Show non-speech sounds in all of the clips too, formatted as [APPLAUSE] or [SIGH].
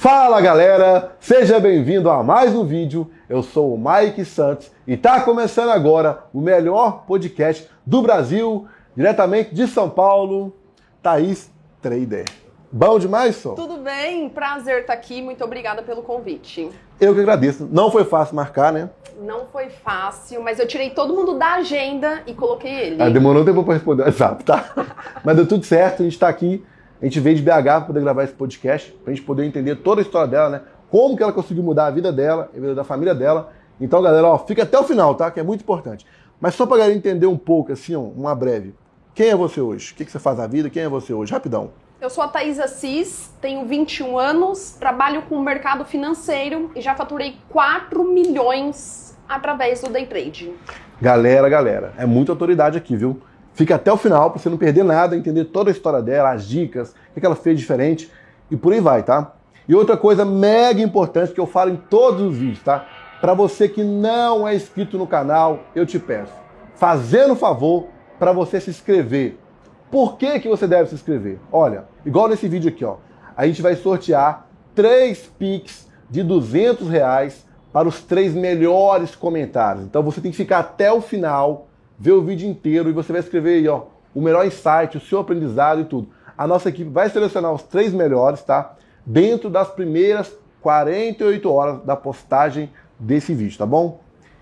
Fala galera, seja bem-vindo a mais um vídeo. Eu sou o Mike Santos e tá começando agora o melhor podcast do Brasil, diretamente de São Paulo, Thaís Trader. Bom demais, Sol? Tudo bem, prazer estar aqui, muito obrigada pelo convite. Eu que agradeço. Não foi fácil marcar, né? Não foi fácil, mas eu tirei todo mundo da agenda e coloquei ele. Ah, demorou um tempo para responder [LAUGHS] o WhatsApp, tá? mas deu tudo certo, a gente está aqui a gente veio de BH para poder gravar esse podcast, para a gente poder entender toda a história dela, né? Como que ela conseguiu mudar a vida dela, a vida da família dela. Então, galera, ó, fica até o final, tá? Que é muito importante. Mas só para galera entender um pouco, assim, ó, uma breve. Quem é você hoje? O que, que você faz na vida? Quem é você hoje? Rapidão. Eu sou a Thaís Assis, tenho 21 anos, trabalho com o mercado financeiro e já faturei 4 milhões através do day trade. Galera, galera, é muita autoridade aqui, viu? Fica até o final para você não perder nada, entender toda a história dela, as dicas, o que ela fez diferente e por aí vai, tá? E outra coisa mega importante que eu falo em todos os vídeos, tá? Para você que não é inscrito no canal, eu te peço, fazendo favor para você se inscrever. Por que, que você deve se inscrever? Olha, igual nesse vídeo aqui, ó, a gente vai sortear três Pix de 200 reais para os três melhores comentários. Então você tem que ficar até o final ver o vídeo inteiro e você vai escrever aí, ó, o melhor insight, o seu aprendizado e tudo. A nossa equipe vai selecionar os três melhores, tá? Dentro das primeiras 48 horas da postagem desse vídeo, tá bom?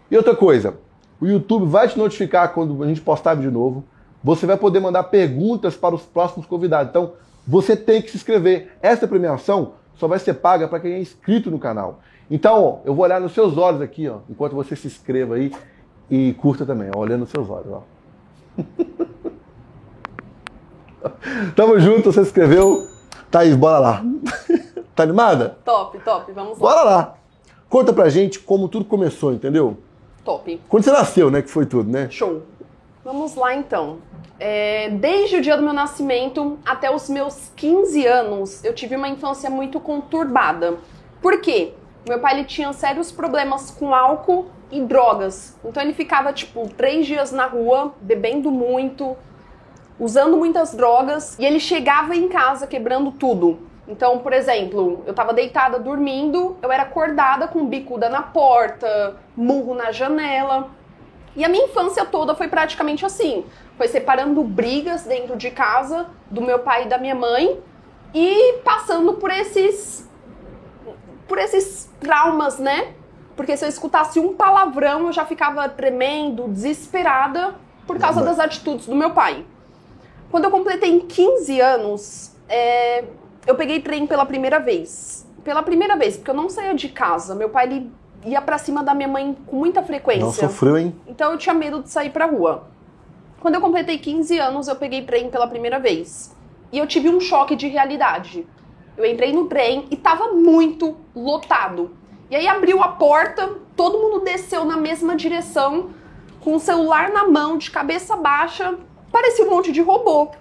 E outra coisa, o YouTube vai te notificar quando a gente postar vídeo novo. Você vai poder mandar perguntas para os próximos convidados. Então, você tem que se inscrever. Essa premiação só vai ser paga para quem é inscrito no canal. Então, ó, eu vou olhar nos seus olhos aqui, ó, enquanto você se inscreva aí e curta também, olhando nos seus olhos. Ó. [LAUGHS] Tamo junto, você escreveu. Thaís, bora lá. [LAUGHS] tá animada? Top, top, vamos lá. Bora lá. Conta pra gente como tudo começou, entendeu? Top. Quando você nasceu, né? Que foi tudo, né? Show. Vamos lá então. É, desde o dia do meu nascimento até os meus 15 anos, eu tive uma infância muito conturbada. Por quê? Meu pai ele tinha sérios problemas com álcool e drogas. Então ele ficava, tipo, três dias na rua, bebendo muito, usando muitas drogas, e ele chegava em casa quebrando tudo. Então, por exemplo, eu tava deitada dormindo, eu era acordada com bicuda na porta, murro na janela. E a minha infância toda foi praticamente assim. Foi separando brigas dentro de casa do meu pai e da minha mãe e passando por esses por esses traumas, né? Porque se eu escutasse um palavrão, eu já ficava tremendo, desesperada por causa das atitudes do meu pai. Quando eu completei 15 anos, é, eu peguei trem pela primeira vez. Pela primeira vez, porque eu não saía de casa. Meu pai ele ia para cima da minha mãe com muita frequência. Não sofreu, hein? Então eu tinha medo de sair pra rua. Quando eu completei 15 anos, eu peguei trem pela primeira vez. E eu tive um choque de realidade. Eu entrei no trem e tava muito lotado. E aí abriu a porta, todo mundo desceu na mesma direção, com o celular na mão, de cabeça baixa, parecia um monte de robô.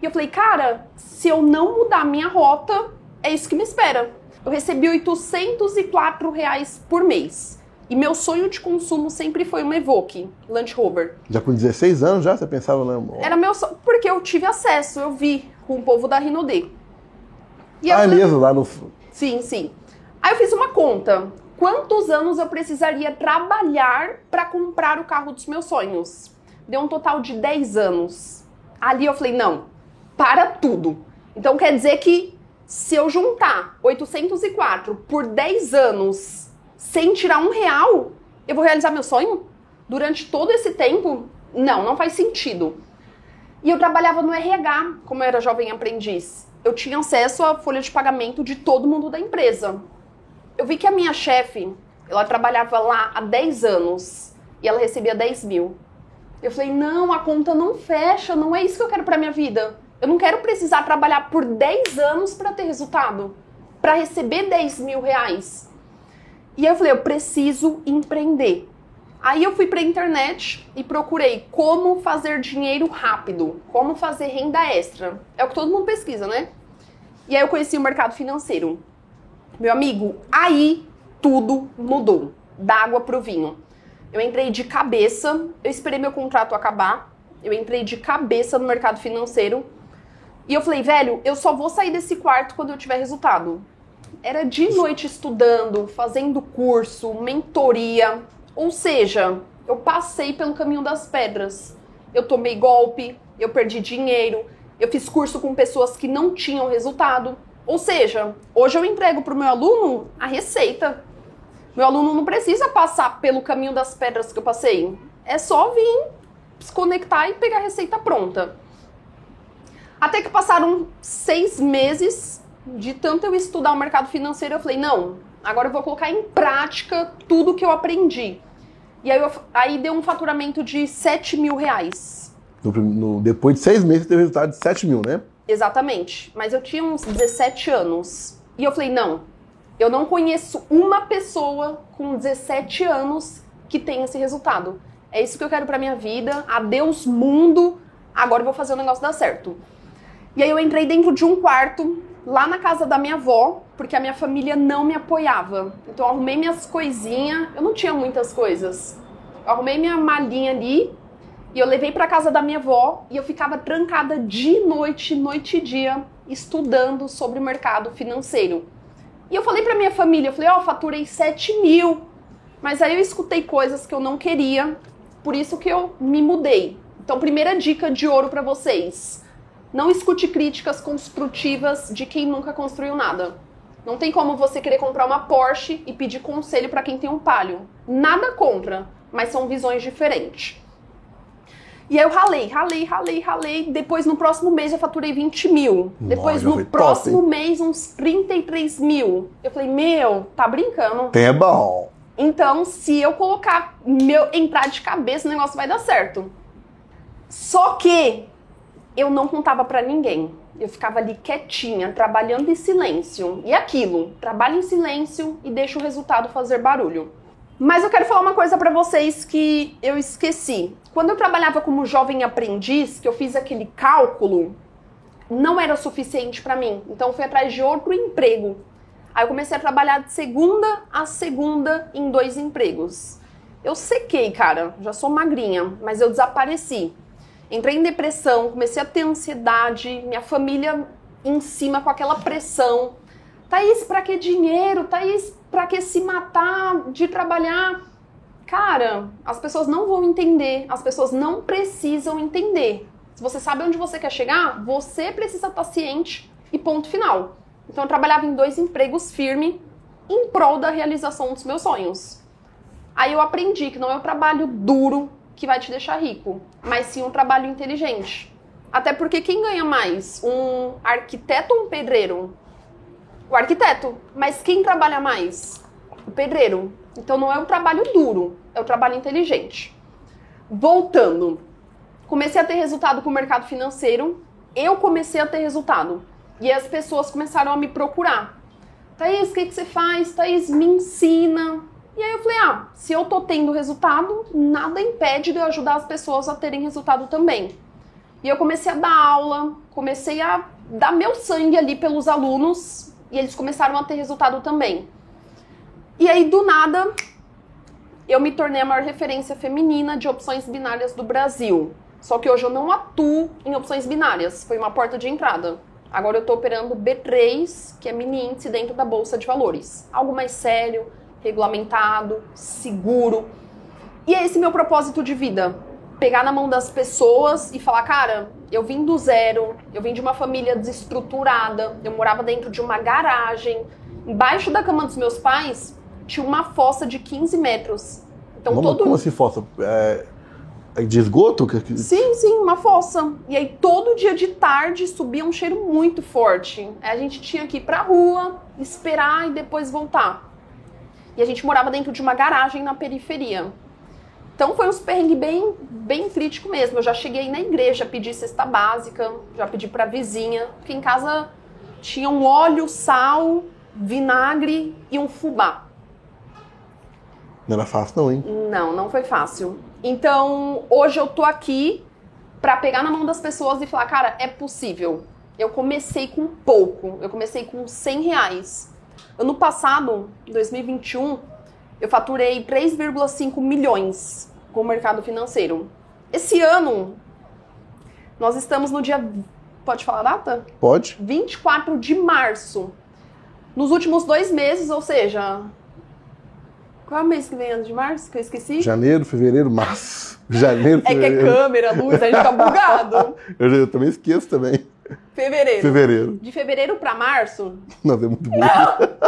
E eu falei, cara, se eu não mudar minha rota, é isso que me espera. Eu recebi 804 reais por mês. E meu sonho de consumo sempre foi uma Evoque, Land Rover. Já com 16 anos já você pensava no... Era meu sonho, porque eu tive acesso, eu vi com o povo da Rinode. E ah, é mesmo, lá no... Sim, sim. Aí eu fiz uma conta. Quantos anos eu precisaria trabalhar para comprar o carro dos meus sonhos? Deu um total de 10 anos. Ali eu falei, não, para tudo. Então quer dizer que se eu juntar 804 por 10 anos sem tirar um real, eu vou realizar meu sonho? Durante todo esse tempo? Não, não faz sentido. E eu trabalhava no RH, como eu era jovem aprendiz. Eu tinha acesso à folha de pagamento de todo mundo da empresa eu vi que a minha chefe, ela trabalhava lá há 10 anos e ela recebia 10 mil. Eu falei, não, a conta não fecha, não é isso que eu quero pra minha vida. Eu não quero precisar trabalhar por 10 anos para ter resultado, para receber 10 mil reais. E aí eu falei, eu preciso empreender. Aí eu fui para a internet e procurei como fazer dinheiro rápido, como fazer renda extra. É o que todo mundo pesquisa, né? E aí eu conheci o mercado financeiro. Meu amigo, aí tudo mudou. Da água pro vinho. Eu entrei de cabeça, eu esperei meu contrato acabar, eu entrei de cabeça no mercado financeiro e eu falei, velho, eu só vou sair desse quarto quando eu tiver resultado. era de noite estudando, fazendo curso, mentoria. Ou seja, eu passei pelo caminho das pedras. Eu tomei golpe, eu perdi dinheiro, eu fiz curso com pessoas que não tinham resultado. Ou seja, hoje eu entrego para o meu aluno a receita. Meu aluno não precisa passar pelo caminho das pedras que eu passei. É só vir, se conectar e pegar a receita pronta. Até que passaram seis meses de tanto eu estudar o mercado financeiro, eu falei, não, agora eu vou colocar em prática tudo que eu aprendi. E aí, eu, aí deu um faturamento de 7 mil reais. No, no, depois de seis meses, teve resultado de 7 mil, né? Exatamente. Mas eu tinha uns 17 anos. E eu falei, não, eu não conheço uma pessoa com 17 anos que tem esse resultado. É isso que eu quero pra minha vida. Adeus, mundo. Agora eu vou fazer o negócio dar certo. E aí eu entrei dentro de um quarto, lá na casa da minha avó, porque a minha família não me apoiava. Então eu arrumei minhas coisinhas, eu não tinha muitas coisas. Eu arrumei minha malinha ali e eu levei para casa da minha avó e eu ficava trancada de noite, noite e dia, estudando sobre o mercado financeiro. E eu falei para minha família, eu falei, ó, oh, faturei 7 mil. Mas aí eu escutei coisas que eu não queria, por isso que eu me mudei. Então, primeira dica de ouro para vocês não escute críticas construtivas de quem nunca construiu nada. Não tem como você querer comprar uma Porsche e pedir conselho para quem tem um Palio. Nada contra, mas são visões diferentes. E aí eu ralei, ralei, ralei, ralei. Depois no próximo mês eu faturei 20 mil. Depois Nossa, no próximo top, mês uns 33 mil. Eu falei, meu, tá brincando? Tem é bom. Então, se eu colocar meu entrar de cabeça, o negócio vai dar certo. Só que eu não contava para ninguém. Eu ficava ali quietinha, trabalhando em silêncio. E aquilo, trabalho em silêncio e deixa o resultado fazer barulho. Mas eu quero falar uma coisa para vocês que eu esqueci. Quando eu trabalhava como jovem aprendiz, que eu fiz aquele cálculo, não era suficiente para mim. Então eu fui atrás de outro emprego. Aí eu comecei a trabalhar de segunda a segunda em dois empregos. Eu sequei, cara, já sou magrinha, mas eu desapareci. Entrei em depressão, comecei a ter ansiedade, minha família em cima com aquela pressão. Thaís, pra que dinheiro? Thaís, pra que se matar de trabalhar? Cara, as pessoas não vão entender, as pessoas não precisam entender. Se você sabe onde você quer chegar, você precisa estar ciente e ponto final. Então eu trabalhava em dois empregos firmes em prol da realização dos meus sonhos. Aí eu aprendi que não é o trabalho duro que vai te deixar rico, mas sim um trabalho inteligente. Até porque quem ganha mais? Um arquiteto ou um pedreiro? O arquiteto. Mas quem trabalha mais? O pedreiro. Então não é o trabalho duro, é o trabalho inteligente. Voltando, comecei a ter resultado com o mercado financeiro, eu comecei a ter resultado. E as pessoas começaram a me procurar. Thaís, o que, que você faz? Thaís, me ensina. E aí eu falei, ah, se eu tô tendo resultado, nada impede de eu ajudar as pessoas a terem resultado também. E eu comecei a dar aula, comecei a dar meu sangue ali pelos alunos e eles começaram a ter resultado também. E aí do nada eu me tornei a maior referência feminina de opções binárias do Brasil. Só que hoje eu não atuo em opções binárias, foi uma porta de entrada. Agora eu estou operando B3, que é mini índice dentro da bolsa de valores. Algo mais sério, regulamentado, seguro. E é esse meu propósito de vida. Pegar na mão das pessoas e falar, cara, eu vim do zero, eu vim de uma família desestruturada, eu morava dentro de uma garagem. Embaixo da cama dos meus pais tinha uma fossa de 15 metros. Então todo. Como assim fossa? É... é de esgoto? Sim, sim, uma fossa. E aí todo dia de tarde subia um cheiro muito forte. Aí a gente tinha que ir pra rua, esperar e depois voltar. E a gente morava dentro de uma garagem na periferia. Então foi uns perrengue bem, bem crítico mesmo. Eu já cheguei na igreja, pedi cesta básica, já pedi pra vizinha, porque em casa tinha um óleo, sal, vinagre e um fubá. Não era fácil não, hein? Não, não foi fácil. Então, hoje eu tô aqui para pegar na mão das pessoas e falar, cara, é possível. Eu comecei com pouco, eu comecei com 100 reais. Ano passado, 2021, eu faturei 3,5 milhões com o mercado financeiro. Esse ano, nós estamos no dia. Pode falar a data? Pode. 24 de março. Nos últimos dois meses, ou seja. Qual é o mês que vem antes de março? Que eu esqueci? Janeiro, fevereiro, março. [LAUGHS] Janeiro, É que é fevereiro. câmera, luz, a gente tá bugado. [LAUGHS] eu, eu também esqueço também. Fevereiro. Fevereiro. De fevereiro pra março? Não, é muito bom.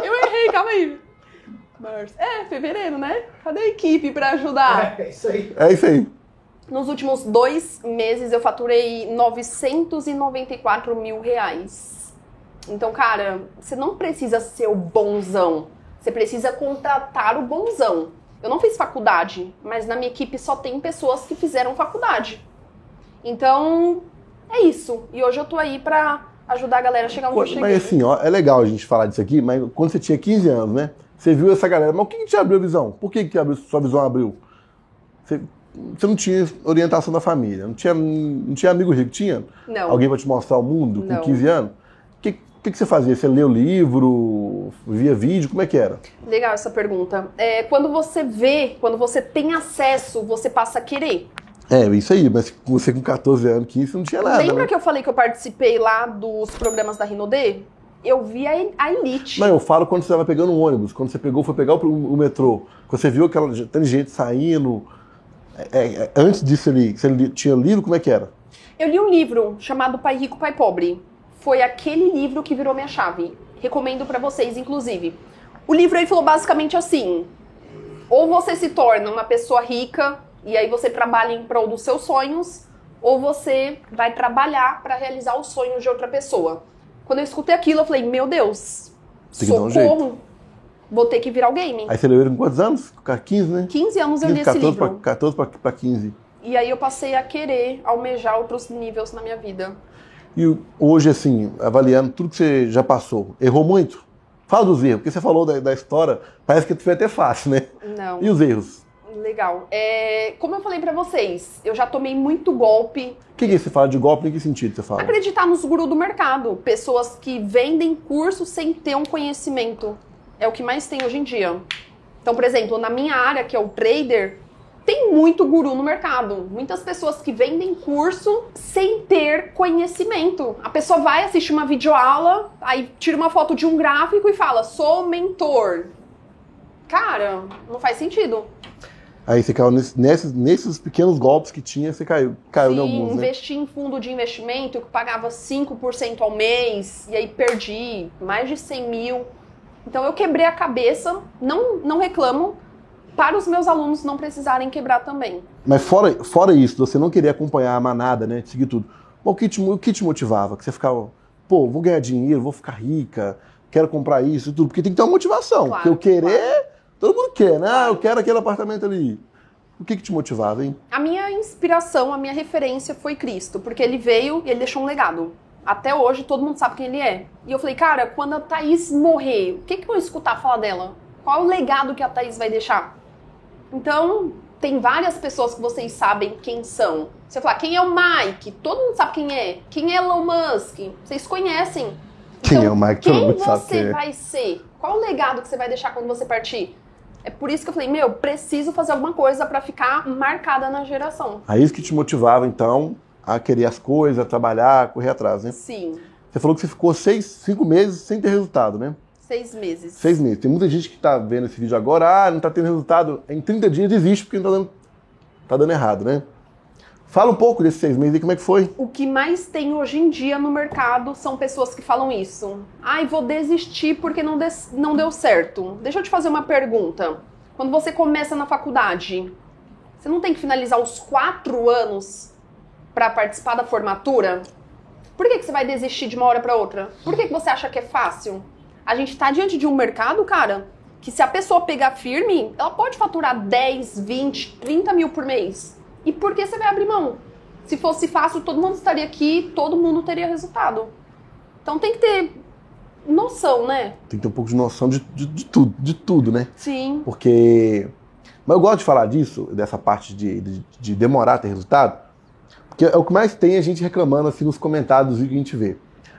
Eu errei, calma aí. Março. É, fevereiro, né? Cadê a equipe pra ajudar? É isso aí. É isso aí. Nos últimos dois meses eu faturei 994 mil reais. Então, cara, você não precisa ser o bonzão. Você precisa contratar o bonzão. Eu não fiz faculdade, mas na minha equipe só tem pessoas que fizeram faculdade. Então, é isso. E hoje eu tô aí pra ajudar a galera a chegar onde eu cheguei. Mas assim, ó, é legal a gente falar disso aqui, mas quando você tinha 15 anos, né? Você viu essa galera, mas o que, que te abriu a visão? Por que, que abriu- sua visão abriu? Você, você não tinha orientação da família, não tinha, não tinha amigo rico, tinha? Não. Alguém para te mostrar o mundo Não. com 15 anos? O que, que, que você fazia? Você leu livro, via vídeo, como é que era? Legal essa pergunta. É, quando você vê, quando você tem acesso, você passa a querer. É, isso aí, mas você com 14 anos, 15, você não tinha nada. Lembra né? que eu falei que eu participei lá dos programas da Rinodê? Eu vi a, a Elite. Não, eu falo quando você estava pegando um ônibus, quando você pegou, foi pegar o, o metrô, quando você viu aquela tanta gente saindo. é, é, antes disso ali, você li- tinha lido, como é que era? Eu li um livro chamado Pai Rico, Pai Pobre. Foi aquele livro que virou minha chave. Recomendo pra vocês, inclusive. O livro ele falou basicamente assim: ou você se torna uma pessoa rica e aí você trabalha em prol dos seus sonhos, ou você vai trabalhar pra realizar os sonhos de outra pessoa. Quando eu escutei aquilo, eu falei: meu Deus, Tem dar um socorro, vou ter que virar o game. Aí você leu ele com quantos anos? Com 15, né? 15 anos eu li esse 14 livro. pra, 14 para 15. E aí eu passei a querer almejar outros níveis na minha vida. E hoje, assim, avaliando tudo que você já passou, errou muito? Fala dos erros, porque você falou da, da história, parece que foi até fácil, né? Não. E os erros? Legal. É, como eu falei pra vocês, eu já tomei muito golpe. O que, que você fala de golpe? Em que sentido você fala? Acreditar nos gurus do mercado. Pessoas que vendem curso sem ter um conhecimento. É o que mais tem hoje em dia. Então, por exemplo, na minha área, que é o trader, tem muito guru no mercado. Muitas pessoas que vendem curso sem ter conhecimento. A pessoa vai assistir uma videoaula, aí tira uma foto de um gráfico e fala: sou mentor. Cara, não faz sentido. Aí você caiu nesse- nesses, nesses pequenos golpes que tinha, você caiu. Caiu em Sim, alguns, né? investi em fundo de investimento que pagava 5% ao mês e aí perdi mais de 100 mil. Então eu quebrei a cabeça, não, não reclamo, para os meus alunos não precisarem quebrar também. Mas fora, fora isso, você não querer acompanhar a manada, né? Seguir tudo. Mas o que te, o que te motivava? Que você ficava, pô, vou ganhar dinheiro, vou ficar rica, quero comprar isso e tudo. Porque tem que ter uma motivação. Claro, porque eu querer, todo mundo quer, né? Ah, eu quero aquele apartamento ali. O que, que te motivava, hein? A minha inspiração, a minha referência foi Cristo, porque ele veio e ele deixou um legado. Até hoje todo mundo sabe quem ele é. E eu falei, cara, quando a Thaís morrer, o que, que eu vou escutar falar dela? Qual é o legado que a Thaís vai deixar? Então, tem várias pessoas que vocês sabem quem são. Você fala, quem é o Mike? Todo mundo sabe quem é. Quem é Elon Musk? Vocês conhecem. Quem Então, é o Mike? Todo Quem você quem é. vai ser? Qual o legado que você vai deixar quando você partir? É por isso que eu falei, meu, preciso fazer alguma coisa pra ficar marcada na geração. Aí isso que te motivava, então, a querer as coisas, a trabalhar, a correr atrás, né? Sim, Você falou que você ficou seis, cinco meses sem ter resultado, né? seis meses. Seis meses. Tem muita gente que tá vendo esse vídeo agora, ah, não tá tendo resultado. Em 30 dias desiste porque não tá dando, tá dando errado, né? Fala um pouco desses seis meses aí, como é que foi? O que mais tem hoje em dia no mercado são pessoas que falam isso. Ai, vou desistir porque não, des- não deu certo. Deixa eu te fazer uma pergunta. Quando você começa na faculdade, você não tem que finalizar os quatro anos para participar da formatura? Por que, que você vai desistir de uma hora para outra? Por que, que você acha que é fácil? A gente tá diante de um mercado, cara, que se a pessoa pegar firme, ela pode faturar 10, 20, 30 mil por mês. E por que você vai abrir mão? Se fosse fácil, todo mundo estaria aqui, todo mundo teria resultado. Então tem que ter noção, né? Tem que ter um pouco de noção de, de, de tudo, de tudo, né? Sim. Porque. Mas eu gosto de falar disso, dessa parte de, de, de demorar a ter resultado, porque é o que mais tem a gente reclamando assim nos comentários do vídeo que a gente vê.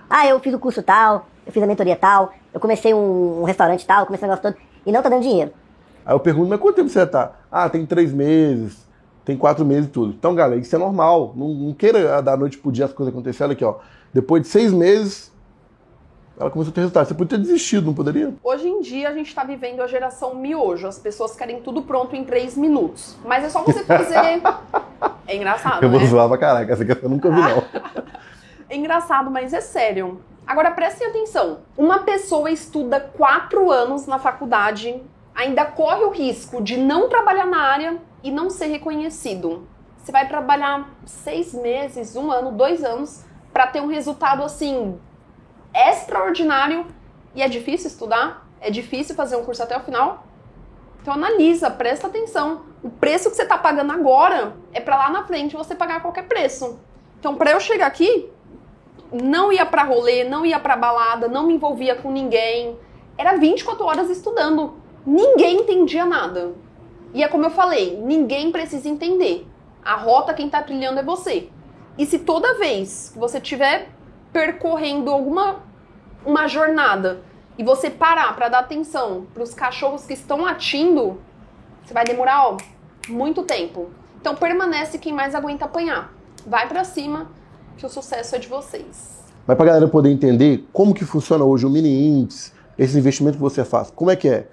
Ah, eu fiz o curso tal, eu fiz a mentoria tal, eu comecei um, um restaurante tal, comecei um negócio todo, e não tá dando dinheiro. Aí eu pergunto, mas quanto tempo você tá? Ah, tem três meses, tem quatro meses e tudo. Então, galera, isso é normal. Não, não queira da noite pro dia as coisas acontecerem. Olha aqui, ó. Depois de seis meses, ela começou a ter resultado. Você podia ter desistido, não poderia? Hoje em dia a gente está vivendo a geração miojo. As pessoas querem tudo pronto em três minutos. Mas é só você fazer. é engraçado, Eu vou né? zoar pra caraca, essa aqui eu nunca vi, não. É [LAUGHS] engraçado, mas é sério. Agora prestem atenção. Uma pessoa estuda quatro anos na faculdade, ainda corre o risco de não trabalhar na área e não ser reconhecido. Você vai trabalhar seis meses, um ano, dois anos para ter um resultado assim extraordinário e é difícil estudar, é difícil fazer um curso até o final. Então analisa, presta atenção. O preço que você está pagando agora é para lá na frente você pagar qualquer preço. Então para eu chegar aqui, não ia pra rolê, não ia pra balada, não me envolvia com ninguém. Era 24 horas estudando. Ninguém entendia nada. E é como eu falei, ninguém precisa entender. A rota quem tá trilhando é você. E se toda vez que você estiver percorrendo alguma uma jornada e você parar para dar atenção para os cachorros que estão latindo, você vai demorar ó, muito tempo. Então permanece quem mais aguenta apanhar. Vai para cima que o sucesso é de vocês. Mas pra galera poder entender como que funciona hoje o mini índice, esse investimento que você faz, como é que é?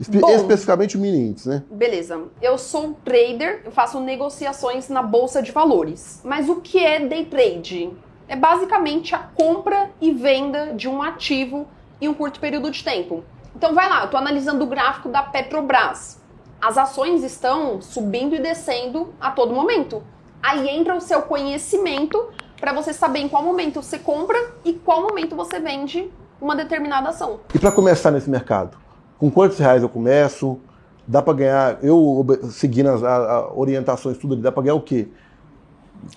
Espe Bom. especificamente o mini índice, né? Beleza. Eu sou trader, eu faço negociações na bolsa de valores. Mas o que é day trade? É basicamente a compra e venda de um ativo em um curto período de tempo. Então vai lá, eu tô analisando o gráfico da Petrobras. As ações estão subindo e descendo a todo momento. Aí entra o seu conhecimento para você saber em qual momento você compra e qual momento você vende uma determinada ação. E para começar nesse mercado, com quantos reais eu começo? Dá para ganhar, eu seguindo as a- a orientações tudo ali, dá para ganhar o quê?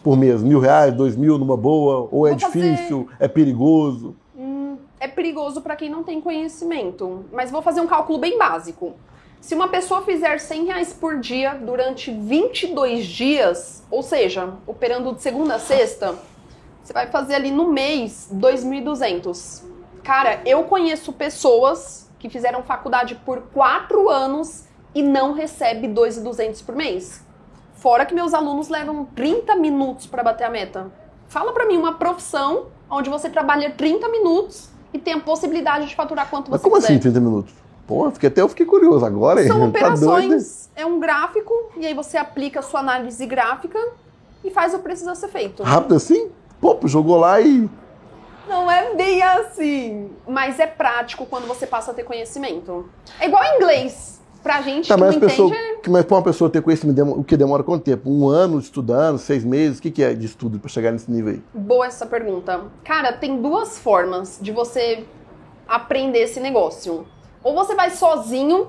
Por mês? Mil reais, dois mil numa boa? Ou é Vou fazer- difícil? É perigoso? é perigoso para quem não tem conhecimento. Mas vou fazer um cálculo bem básico. Se uma pessoa fizer 100 reais por dia durante 22 dias, ou seja, operando de segunda a sexta, você vai fazer ali no mês 2.200. Cara, eu conheço pessoas que fizeram faculdade por 4 anos e não recebe 2.200 por mês. Fora que meus alunos levam 30 minutos para bater a meta. Fala para mim uma profissão onde você trabalha 30 minutos e tem a possibilidade de faturar quanto Mas você como quiser. assim 30 minutos? Pô, fiquei, até eu fiquei curioso agora, hein? São [LAUGHS] Tá doido, operações, é um gráfico, e aí você aplica a sua análise gráfica e faz o que precisa ser feito. Rápido assim? Pô, jogou lá e. Não é bem assim. Mas é prático quando você passa a ter conhecimento. É igual inglês. Pra gente Tá, que mas, não pessoa, entende, que- mas pra uma pessoa ter conhecimento, o que demora quanto tempo? Um ano estudando, seis meses? O que, que é de estudo para chegar nesse nível aí? Boa essa pergunta. Cara, tem duas formas de você aprender esse negócio. Ou você vai sozinho,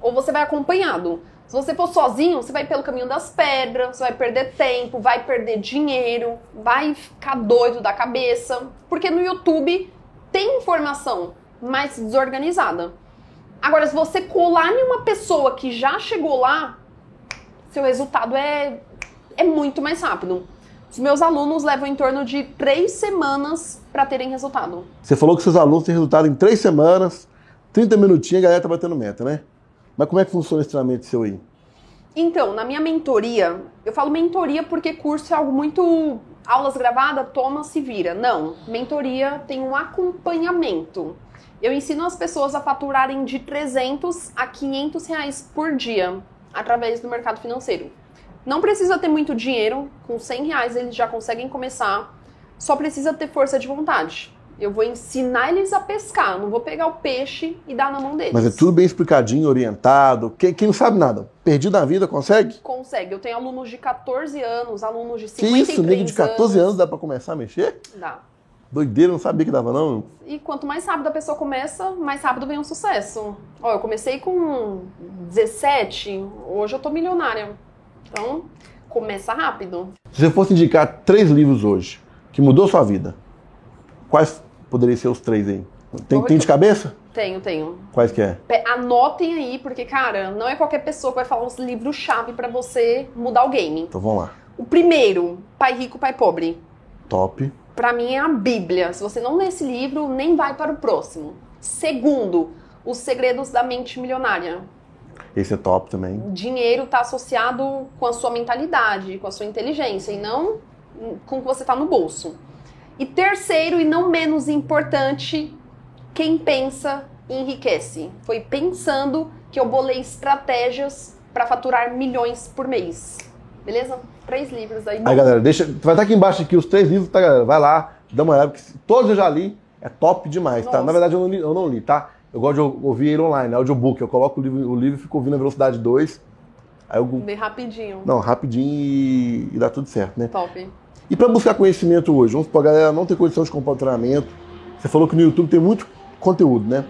ou você vai acompanhado. Se você for sozinho, você vai pelo caminho das pedras, você vai perder tempo, vai perder dinheiro, vai ficar doido da cabeça. Porque no YouTube tem informação, mas desorganizada. Agora, se você colar em uma pessoa que já chegou lá, seu resultado é, é muito mais rápido. Os meus alunos levam em torno de três semanas para terem resultado. Você falou que seus alunos têm resultado em três semanas, 30 minutinhos, a galera tá batendo meta, né? Mas como é que funciona esse treinamento seu aí? Então, na minha mentoria, eu falo mentoria porque curso é algo muito aulas gravadas, toma, se vira. Não, mentoria tem um acompanhamento. Eu ensino as pessoas a faturarem de 300 a 500 reais por dia através do mercado financeiro. Não precisa ter muito dinheiro, com 100 reais eles já conseguem começar, só precisa ter força de vontade. Eu vou ensinar eles a pescar, não vou pegar o peixe e dar na mão deles. Mas é tudo bem explicadinho, orientado. Quem, quem não sabe nada, perdido na vida, consegue? Consegue. Eu tenho alunos de 14 anos, alunos de Que 53 isso, nego de 14 anos dá pra começar a mexer? Dá. Doideira, não sabia que dava não. E quanto mais rápido a pessoa começa, mais rápido vem o sucesso. Ó, eu comecei com 17, hoje eu tô milionária. Então, começa rápido. Se você fosse indicar três livros hoje que mudou sua vida, quais poderiam ser os três aí? Tem, tem de cabeça? Tenho, tenho. Quais que é? Anotem aí, porque, cara, não é qualquer pessoa que vai falar uns livros-chave pra você mudar o game. Então vamos lá. O primeiro, Pai Rico, Pai Pobre. Top. Pra mim é a Bíblia. Se você não lê esse livro, nem vai para o próximo. Segundo, Os Segredos da Mente Milionária. Esse é top também. Dinheiro está associado com a sua mentalidade, com a sua inteligência e não com o que você está no bolso. E terceiro, e não menos importante, Quem pensa, enriquece. Foi pensando que eu bolei estratégias para faturar milhões por mês. Beleza? Três livros aí. Aí, galera, deixa. Vai estar aqui embaixo aqui os três livros, tá, galera? Vai lá, dá uma olhada, porque todos eu já li. É top demais, tá? Nossa. Na verdade, eu não, li, eu não li, tá? Eu gosto de ouvir ele online, audiobook. Eu coloco o livro, o livro e fico ouvindo a velocidade 2. Aí eu. Bem rapidinho. Não, rapidinho e, e dá tudo certo, né? Top. E para buscar conhecimento hoje, vamos supor, a galera não tem condição de comprar treinamento. Você falou que no YouTube tem muito conteúdo, né?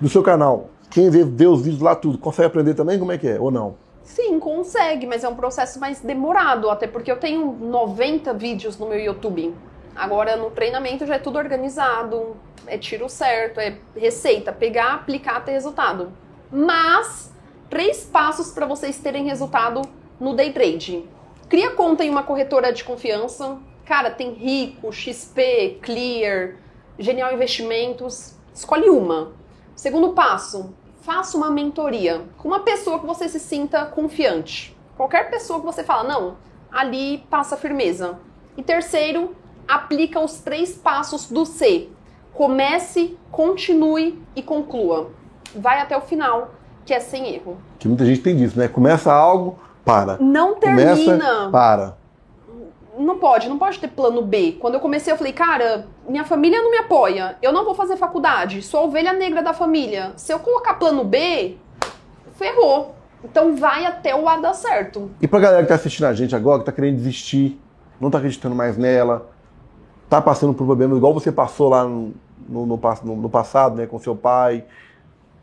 No seu canal, quem vê, vê os vídeos lá tudo, consegue aprender também? Como é que é? Ou não? Sim, consegue, mas é um processo mais demorado, até porque eu tenho 90 vídeos no meu YouTube. Agora no treinamento já é tudo organizado, é tiro certo, é receita, pegar, aplicar, ter resultado. Mas três passos para vocês terem resultado no day trade. Cria conta em uma corretora de confiança. Cara, tem Rico, XP, Clear, Genial Investimentos. Escolhe uma. Segundo passo, faça uma mentoria com uma pessoa que você se sinta confiante. Qualquer pessoa que você fala, não, ali passa firmeza. E terceiro, aplica os três passos do C. Comece, continue e conclua. Vai até o final, que é sem erro. Que muita gente tem disso, né? Começa algo, para. Não Começa, termina. para. Não pode, não pode ter plano B. Quando eu comecei, eu falei, cara, minha família não me apoia. Eu não vou fazer faculdade. Sou a ovelha negra da família. Se eu colocar plano B, ferrou. Então vai até o A dar certo. E pra galera que tá assistindo a gente agora, que tá querendo desistir, não tá acreditando mais nela, tá passando por problemas igual você passou lá no, no, no- no passado, né, com seu pai,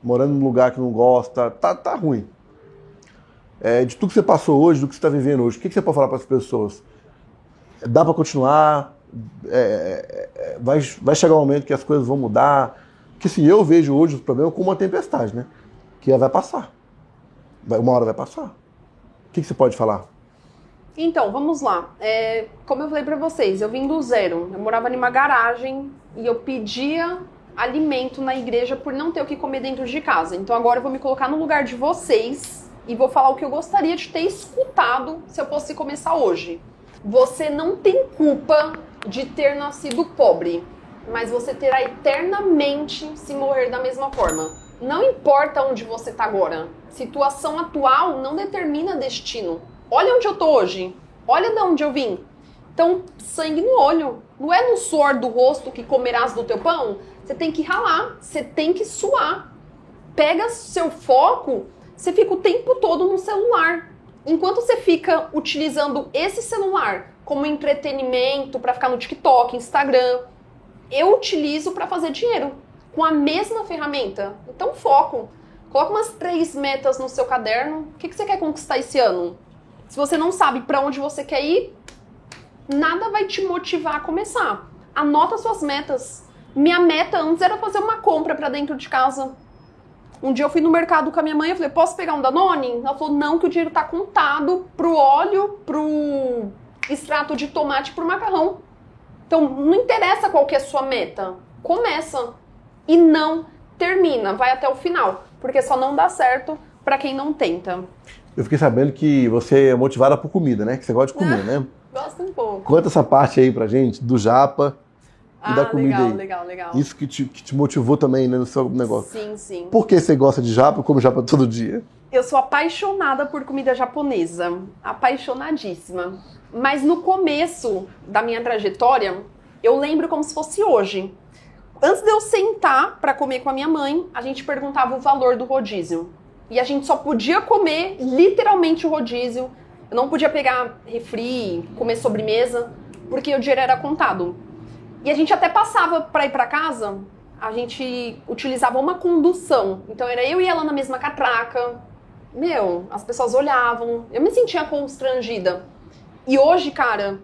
morando num lugar que não gosta, tá, tá ruim. É, de tudo que você passou hoje, do que você está vivendo hoje, o que, que você pode falar para as pessoas? Dá para continuar? É, é, é, vai, vai chegar um momento que as coisas vão mudar? Porque assim, eu vejo hoje os problemas como uma tempestade, né? Que vai passar. Vai- uma hora vai passar. O que, que você pode falar? Então, vamos lá. É, como eu falei pra vocês, eu vim do zero. Eu morava numa garagem e eu pedia alimento na igreja por não ter o que comer dentro de casa. Então agora eu vou me colocar no lugar de vocês e vou falar o que eu gostaria de ter escutado se eu fosse começar hoje. Você não tem culpa de ter nascido pobre, mas você terá eternamente se morrer da mesma forma. Não importa onde você tá agora. Situação atual não determina destino. Olha onde eu tô hoje. Olha de onde eu vim. Então, sangue no olho. Não é no suor do rosto que comerás do teu pão. Você tem que ralar, você tem que suar. Pega seu foco, você fica o tempo todo no celular. Enquanto você fica utilizando esse celular como entretenimento para ficar no TikTok, Instagram, eu utilizo para fazer dinheiro com a mesma ferramenta. Então, foco. Coloca umas três metas no seu caderno. O que, que você quer conquistar esse ano? Se você não sabe para onde você quer ir, nada vai te motivar a começar. Anota suas metas. Minha meta antes era fazer uma compra para dentro de casa. Um dia eu fui no mercado com a minha mãe, eu falei, posso pegar um Danone? Ela falou, não, que o dinheiro tá contado pro óleo, pro extrato de tomate, pro macarrão. Então, não interessa qual que é a sua meta. Começa. E não termina, vai até o final. Porque só não dá certo para quem não tenta. Eu fiquei sabendo que você é motivada por comida, né? Que você gosta de comer, né? Gosta um pouco. Conta essa parte aí pra gente, do japa e Ah, da comida legal, aí. legal, legal. Isso que te, que te motivou também né, no seu negócio. Sim, sim. Por que você gosta de japa e come japa todo dia? Eu sou apaixonada por comida japonesa. Apaixonadíssima. Mas no começo da minha trajetória, eu lembro como se fosse hoje. Antes de eu sentar para comer com a minha mãe, a gente perguntava o valor do rodízio. E a gente só podia comer literalmente o rodízio. Eu não podia pegar refri, comer sobremesa, porque o dinheiro era contado. E a gente até passava para ir para casa, a gente utilizava uma condução. Então era eu e ela na mesma catraca. Meu, as pessoas olhavam. Eu me sentia constrangida. E hoje, cara,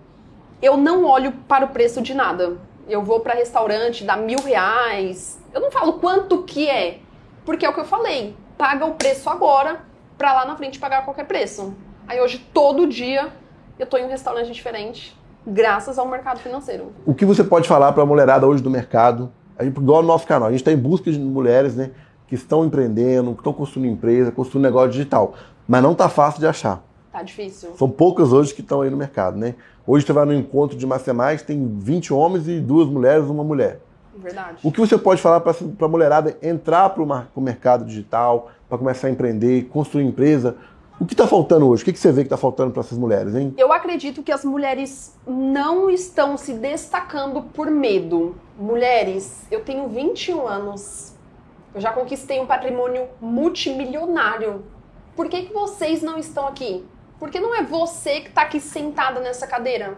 eu não olho para o preço de nada. Eu vou para restaurante, dá mil reais. Eu não falo quanto que é, porque é o que eu falei. Paga o preço agora, pra lá na frente pagar qualquer preço. Aí hoje, todo dia, eu tô em um restaurante diferente, graças ao mercado financeiro. O que você pode falar pra mulherada hoje do mercado? A gente, igual no nosso canal, a gente está em busca de mulheres né, que estão empreendendo, que estão construindo empresa, construindo negócio digital. Mas não tá fácil de achar. Tá difícil. São poucas hoje que estão aí no mercado, né? Hoje você vai no encontro de Mastermind, tem 20 homens e duas mulheres, uma mulher. Verdade. O que você pode falar para a mulherada entrar para o mercado digital, para começar a empreender, construir empresa? O que está faltando hoje? O que, que você vê que está faltando para essas mulheres, hein? Eu acredito que as mulheres não estão se destacando por medo. Mulheres, eu tenho 21 anos. Eu já conquistei um patrimônio multimilionário. Por que, que vocês não estão aqui? Porque não é você que está aqui sentada nessa cadeira.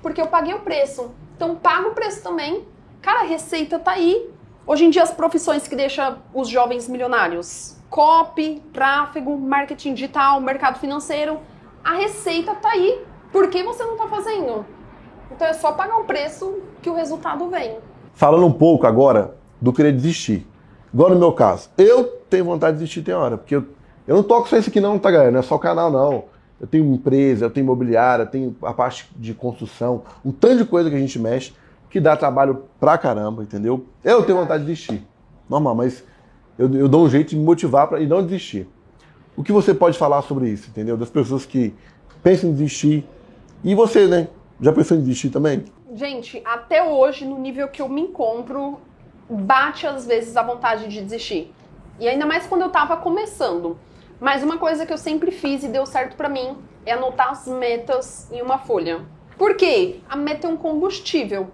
Porque eu paguei o preço. Então paga o preço também. Cara, a receita tá aí. Hoje em dia as profissões que deixam os jovens milionários copy, tráfego, marketing digital, mercado financeiro. A receita tá aí. Por que você não está fazendo? Então é só pagar um preço que o resultado vem. Falando um pouco agora do querer desistir. Igual no meu caso. Eu tenho vontade de desistir tem hora, porque eu, eu não toco só isso aqui não, tá galera? Não é só o canal não. Eu tenho empresa, eu tenho imobiliária, eu tenho a parte de construção, um tanto de coisa que a gente mexe que dá trabalho pra caramba, entendeu? Eu tenho vontade de desistir. Normal, mas eu, eu dou um jeito de me motivar para e não desistir. O que você pode falar sobre isso, entendeu? Das pessoas que pensam em desistir. E você, né? Já pensou em desistir também? Gente, até hoje, no nível que eu me encontro, bate às vezes a vontade de desistir. E ainda mais quando eu tava começando. Mas uma coisa que eu sempre fiz e deu certo para mim é anotar as metas em uma folha. Por quê? A meta é um combustível.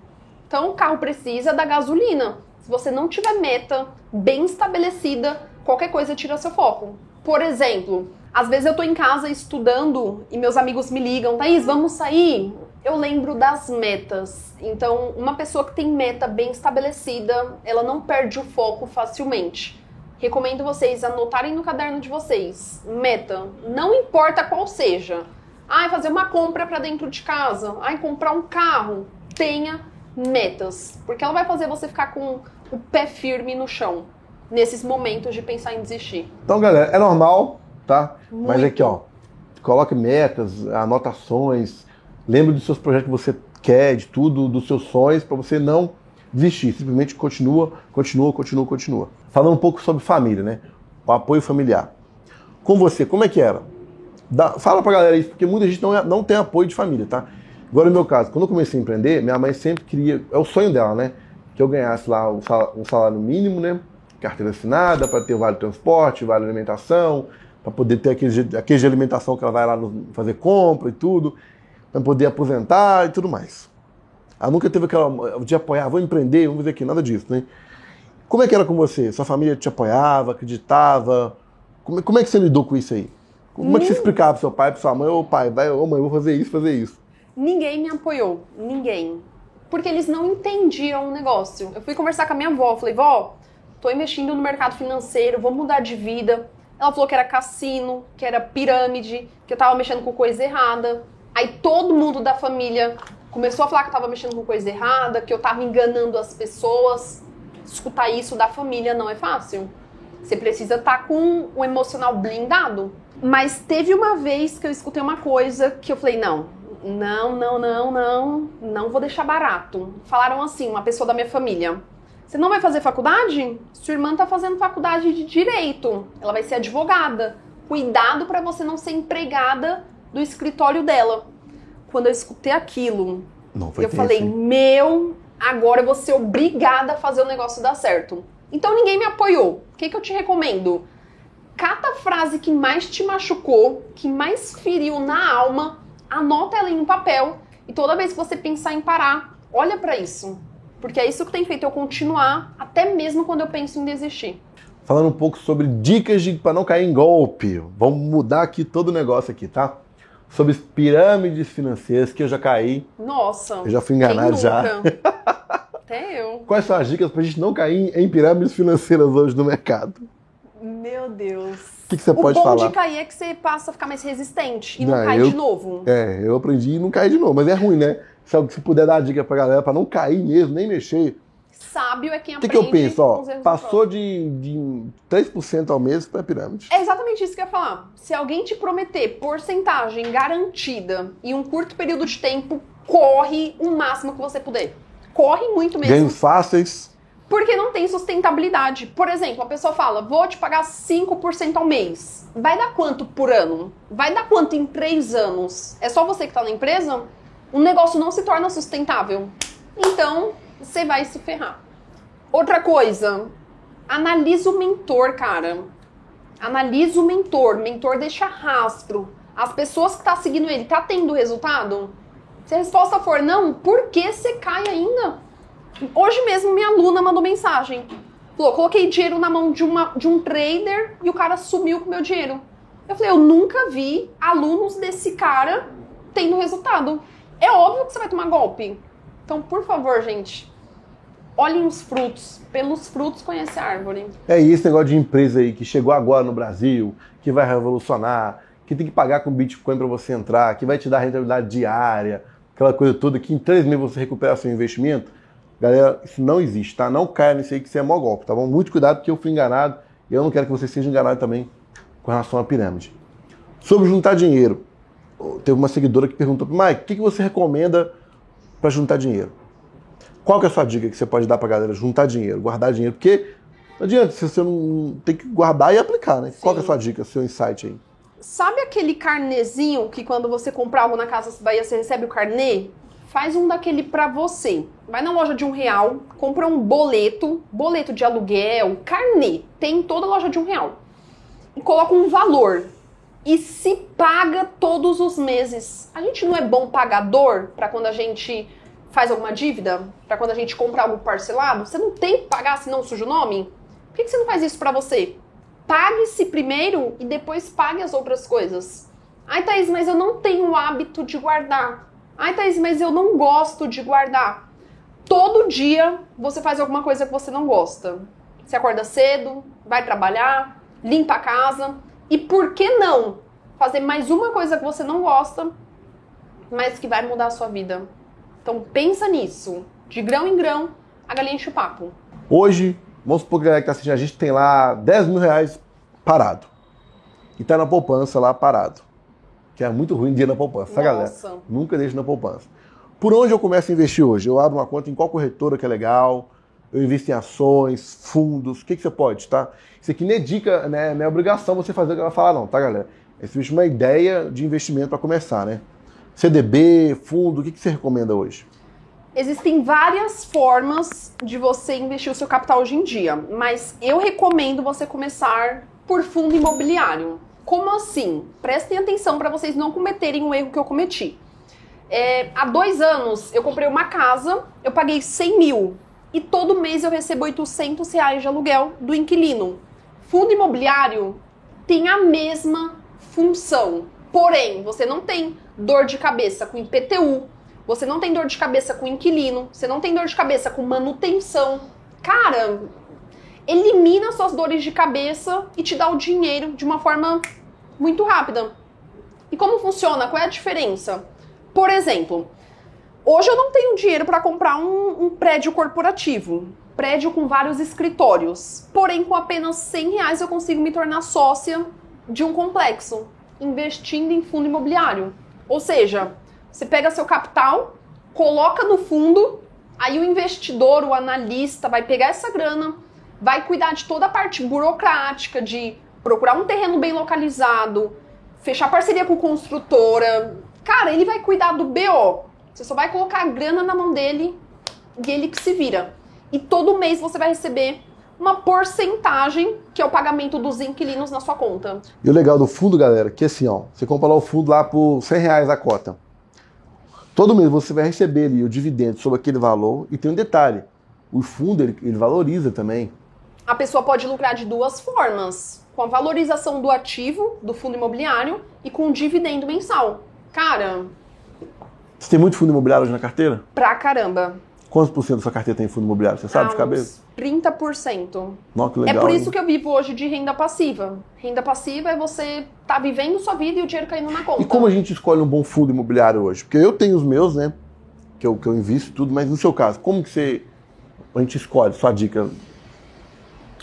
Então o carro precisa da gasolina. Se você não tiver meta bem estabelecida, qualquer coisa tira seu foco. Por exemplo, às vezes eu tô em casa estudando e meus amigos me ligam, Thaís, vamos sair? Eu lembro das metas. Então, uma pessoa que tem meta bem estabelecida, ela não perde o foco facilmente. Recomendo vocês anotarem no caderno de vocês. Meta, não importa qual seja. Ai, fazer uma compra para dentro de casa. Ai, comprar um carro. Tenha metas, porque ela vai fazer você ficar com o pé firme no chão nesses momentos de pensar em desistir. Então, galera, é normal, tá? Muito. Mas aqui, ó, coloque metas, anotações, lembre dos seus projetos que você quer, de tudo, dos seus sonhos, para você não desistir. Simplesmente continua, continua, continua, continua. Falando um pouco sobre família, né? O apoio familiar. Com você, como é que era? Dá, fala pra galera isso, porque muita gente não, é, não tem apoio de família, tá? Agora, no meu caso, quando eu comecei a empreender, minha mãe sempre queria, é o sonho dela, né? que eu ganhasse lá um salário mínimo, né? Carteira assinada, para ter o vale transporte, vale alimentação, para poder ter aquele, aquele de alimentação que ela vai lá no, fazer compra e tudo, para poder aposentar e tudo mais. Ela nunca teve aquela de apoiar, vou empreender, vamos fazer aqui, nada disso, né? Como é que era com você? Sua família te apoiava, acreditava? Como, como é que você lidou com isso aí? Como é que você hum. explicava pro seu pai, para sua mãe, ô pai, vai, ô mãe, vou fazer isso, fazer isso? Ninguém me apoiou, ninguém porque eles não entendiam o negócio. Eu fui conversar com a minha avó, falei, vó, tô investindo no mercado financeiro, vou mudar de vida. Ela falou que era cassino, que era pirâmide, que eu tava mexendo com coisa errada. Aí todo mundo da família começou a falar que eu tava mexendo com coisa errada, que eu tava enganando as pessoas. Escutar isso da família não é fácil. Você precisa estar tá com o emocional blindado. Mas teve uma vez que eu escutei uma coisa que eu falei, não, não, não, não, não, não vou deixar barato. Falaram assim, uma pessoa da minha família. Você não vai fazer faculdade? Sua irmã está fazendo faculdade de direito. Ela vai ser advogada. Cuidado para você não ser empregada do escritório dela. Quando eu escutei aquilo, eu falei: assim. Meu, agora eu vou ser obrigada a fazer o negócio dar certo. Então ninguém me apoiou. O que, que eu te recomendo? Cata a frase que mais te machucou, que mais feriu na alma anota ela em um papel e toda vez que você pensar em parar, olha para isso. Porque é isso que tem feito eu continuar, até mesmo quando eu penso em desistir. Falando um pouco sobre dicas para não cair em golpe. Vamos mudar aqui todo o negócio aqui, tá? Sobre pirâmides financeiras que eu já caí. Nossa. Eu já fui enganado já. [LAUGHS] Até eu. Quais são as dicas para a gente não cair em pirâmides financeiras hoje no mercado? Meu Deus. O que, que, você pode falar? O bom de cair é que você passa a ficar mais resistente e não, não cai eu, de novo. É, eu aprendi e não cair de novo. Mas é ruim, né? Se, se puder dar dica pra galera pra não cair mesmo, nem mexer. Sábio é quem aprende. O que, que eu penso? Ó, passou de, de 3% ao mês pra pirâmide. É exatamente isso que eu ia falar. Se alguém te prometer porcentagem garantida em um curto período de tempo, corre o máximo que você puder. Corre muito mesmo. Ganhos fáceis porque não tem sustentabilidade. Por exemplo, a pessoa fala, vou te pagar 5% ao mês. Vai dar quanto por ano? Vai dar quanto em 3 anos? É só você que está na empresa? O negócio não se torna sustentável. Então, você vai se ferrar. Outra coisa, analisa o mentor, cara. Analisa o mentor. Mentor deixa rastro. As pessoas que tá seguindo ele, tá tendo resultado? Se a resposta for não, por que você cai ainda? Hoje mesmo minha aluna mandou mensagem. Falou, coloquei dinheiro na mão de, uma, de um trader e o cara sumiu com meu dinheiro. Eu falei, eu nunca vi alunos desse cara tendo resultado. É óbvio que você vai tomar golpe. Então, por favor, gente, olhem os frutos. Pelos frutos conhece a árvore. É isso, negócio de empresa aí que chegou agora no Brasil, que vai revolucionar, que tem que pagar com Bitcoin para você entrar, que vai te dar rentabilidade diária, aquela coisa toda, que em três meses você recupera seu investimento. Galera, isso não existe, tá? Não caia nisso aí que você é mó golpe, tá bom? Muito cuidado porque eu fui enganado e eu não quero que você seja enganado também com relação à pirâmide. Sobre juntar dinheiro. Teve uma seguidora que perguntou, Mike, o que você recomenda para juntar dinheiro? Qual que é a sua dica que você pode dar para galera juntar dinheiro, guardar dinheiro? Porque não adianta, se você não tem que guardar e aplicar, né? Sim. Qual que é a sua dica, seu insight aí? Sabe aquele carnezinho que quando você comprar algo na Casa Bahia você recebe o carnê? Faz um daquele para você. Vai na loja de um real, compra um boleto, boleto de aluguel, carnê. Tem em toda loja de um real. E coloca um valor. E se paga todos os meses. A gente não é bom pagador para quando a gente faz alguma dívida? Para quando a gente compra algo parcelado? Você não tem que pagar senão suja o nome? Por que você não faz isso para você? Pague-se primeiro e depois pague as outras coisas. Ai, Thaís, mas eu não tenho o hábito de guardar. Ai, Thaís, mas eu não gosto de guardar. Todo dia você faz alguma coisa que você não gosta. Você acorda cedo, vai trabalhar, limpa a casa. E por que não fazer mais uma coisa que você não gosta, mas que vai mudar a sua vida? Então pensa nisso. De grão em grão, a galinha enche o papo. Hoje, vamos supor que a galera que tá assistindo, a gente tem lá 10 mil reais parado. E tá na poupança lá parado que é muito ruim dinheiro na poupança, tá, galera? Nunca deixe na poupança. Por onde eu começo a investir hoje? Eu abro uma conta em qual corretora que é legal, eu invisto em ações, fundos, o que, que você pode, tá? Isso aqui não é dica, né? Não é obrigação você fazer o que ela fala, não, tá, galera? Isso é uma ideia de investimento para começar, né? CDB, fundo, o que, que você recomenda hoje? Existem várias formas de você investir o seu capital hoje em dia, mas eu recomendo você começar por fundo imobiliário. Como assim? Prestem atenção para vocês não cometerem o erro que eu cometi. É, há dois anos eu comprei uma casa, eu paguei 100 mil e todo mês eu recebo 800 reais de aluguel do inquilino. Fundo imobiliário tem a mesma função, porém você não tem dor de cabeça com IPTU, você não tem dor de cabeça com inquilino, você não tem dor de cabeça com manutenção. Cara, elimina suas dores de cabeça e te dá o dinheiro de uma forma muito rápida. E como funciona? Qual é a diferença? Por exemplo, hoje eu não tenho dinheiro para comprar um, um, prédio corporativo, prédio com vários escritórios. Porém, com apenas 100 reais eu consigo me tornar sócia de um complexo, investindo em fundo imobiliário. Ou seja, você pega seu capital, coloca no fundo, aí o investidor, o analista vai pegar essa grana, vai cuidar de toda a parte burocrática, de procurar um terreno bem localizado, fechar parceria com construtora. Cara, ele vai cuidar do BO. Você só vai colocar a grana na mão dele e ele que se vira. E todo mês você vai receber uma porcentagem, que é o pagamento dos inquilinos na sua conta. E o legal do fundo, galera, que assim, ó, você compra lá o fundo lá por 100 reais a cota. Todo mês você vai receber ali o dividendo sobre aquele valor e tem um detalhe, o fundo ele, ele valoriza também a pessoa pode lucrar de duas formas: com a valorização do ativo do fundo imobiliário e com o dividendo mensal. Cara. Você tem muito fundo imobiliário hoje na carteira? Pra caramba. Quantos por cento da sua carteira tem fundo imobiliário? Você sabe ah, de cabeça? 30%. Nossa, que legal, é por isso hein? que eu vivo hoje de renda passiva. Renda passiva é você tá vivendo sua vida e o dinheiro caindo na conta. E como a gente escolhe um bom fundo imobiliário hoje? Porque eu tenho os meus, né? Que eu, que eu invisto tudo, mas no seu caso, como que você a gente escolhe? Sua dica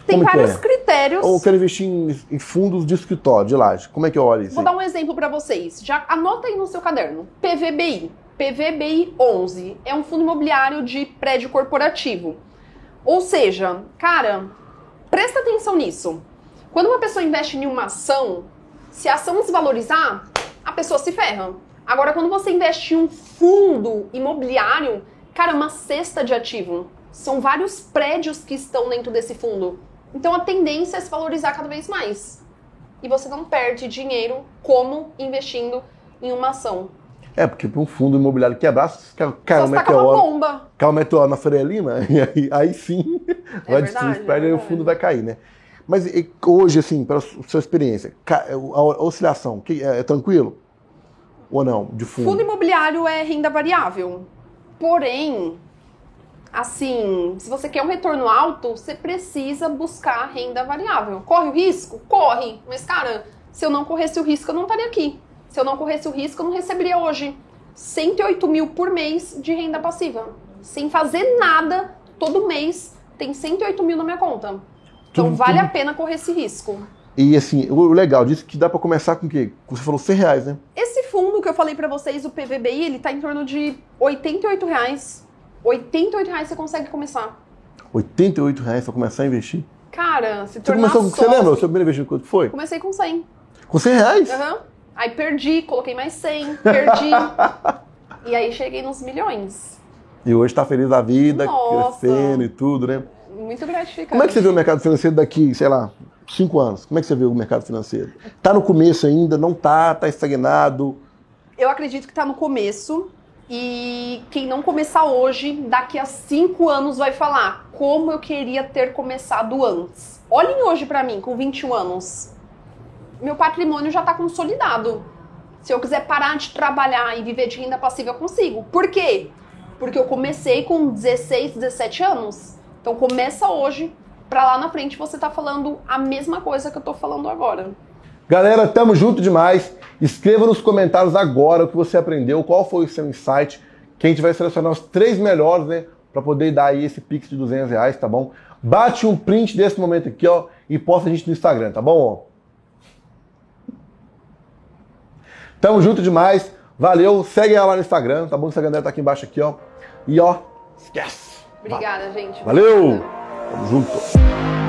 tem Como vários é? critérios. Ou quero investir em, em, fundos de escritório, de laje. Como é que eu olho isso? Vou dar um exemplo para vocês. Já anota aí no seu caderno. PVBI. PVBI 11 é um fundo imobiliário de prédio corporativo. Ou seja, cara, presta atenção nisso. Quando uma pessoa investe em uma ação, se a ação desvalorizar, a pessoa se ferra. Agora, quando você investe em um fundo imobiliário, cara, uma cesta de ativo São vários prédios que estão dentro desse fundo. Então a tendência é se valorizar cada vez mais. E você não perde dinheiro como investindo em uma ação. É, porque para um fundo imobiliário quebrar, cai um se tacar uma meteoro, bomba. cai um meteoro na Faria Lima, [LAUGHS] e aí, aí sim [LAUGHS] vai destruir os verdade, é e o verdade. fundo vai cair, né? Mas e, hoje, assim, pela su- sua experiência, ca- a oscilação, que- é, é tranquilo? Ou não? De fundo? Fundo imobiliário é renda variável. Porém, assim, se você quer um retorno alto, você precisa buscar renda variável. Corre o risco? Corre. Mas, cara, se eu não corresse o risco, eu não estaria aqui. Se eu não corresse o risco, eu não receberia hoje 108 mil por mês de renda passiva. Sem fazer nada, todo mês tem 108 mil na minha conta. Então Tudo- vale tudo- a pena correr esse risco. E assim, o legal disso é que dá para começar com o quê? Você falou 100 reais, né? Esse fundo que eu falei pra vocês, o PVBI, ele tá em torno de 88 reais. 88 reais você consegue começar. 88 reais para começar a investir. Cara, se Você tornar começou, você sócio- lembra o seu primeiro investimento quanto foi? Comecei com 100. Com 100 reais? Aham. Aí perdi, coloquei mais 100, perdi. [LAUGHS] e aí cheguei nos milhões. E hoje tá feliz da vida, Nossa. crescendo e tudo, né? Muito gratificante. Como é que você vê o mercado financeiro daqui, sei lá, cinco anos? Como é que você vê o mercado financeiro? Tá no começo ainda? Não tá? Tá estagnado? Eu acredito que tá no começo. E quem não começar hoje, daqui a cinco anos vai falar como eu queria ter começado antes. Olhem hoje pra mim, com 21 anos. Meu patrimônio já tá consolidado. Se eu quiser parar de trabalhar e viver de renda passiva, eu consigo. Por quê? Porque eu comecei com 16, 17 anos. Então começa hoje, pra lá na frente você tá falando a mesma coisa que eu tô falando agora. Galera, tamo junto demais. Escreva nos comentários agora o que você aprendeu, qual foi o seu insight, que a gente vai selecionar os três melhores, né? Pra poder dar aí esse pix de 200 reais, tá bom? Bate um print desse momento aqui, ó, e posta a gente no Instagram, tá bom? Tamo junto demais. Valeu. Segue ela lá no Instagram, tá bom? O Instagram dela tá aqui embaixo aqui, ó. E ó, esquece. Obrigada, gente. Valeu. Obrigada. Tamo junto.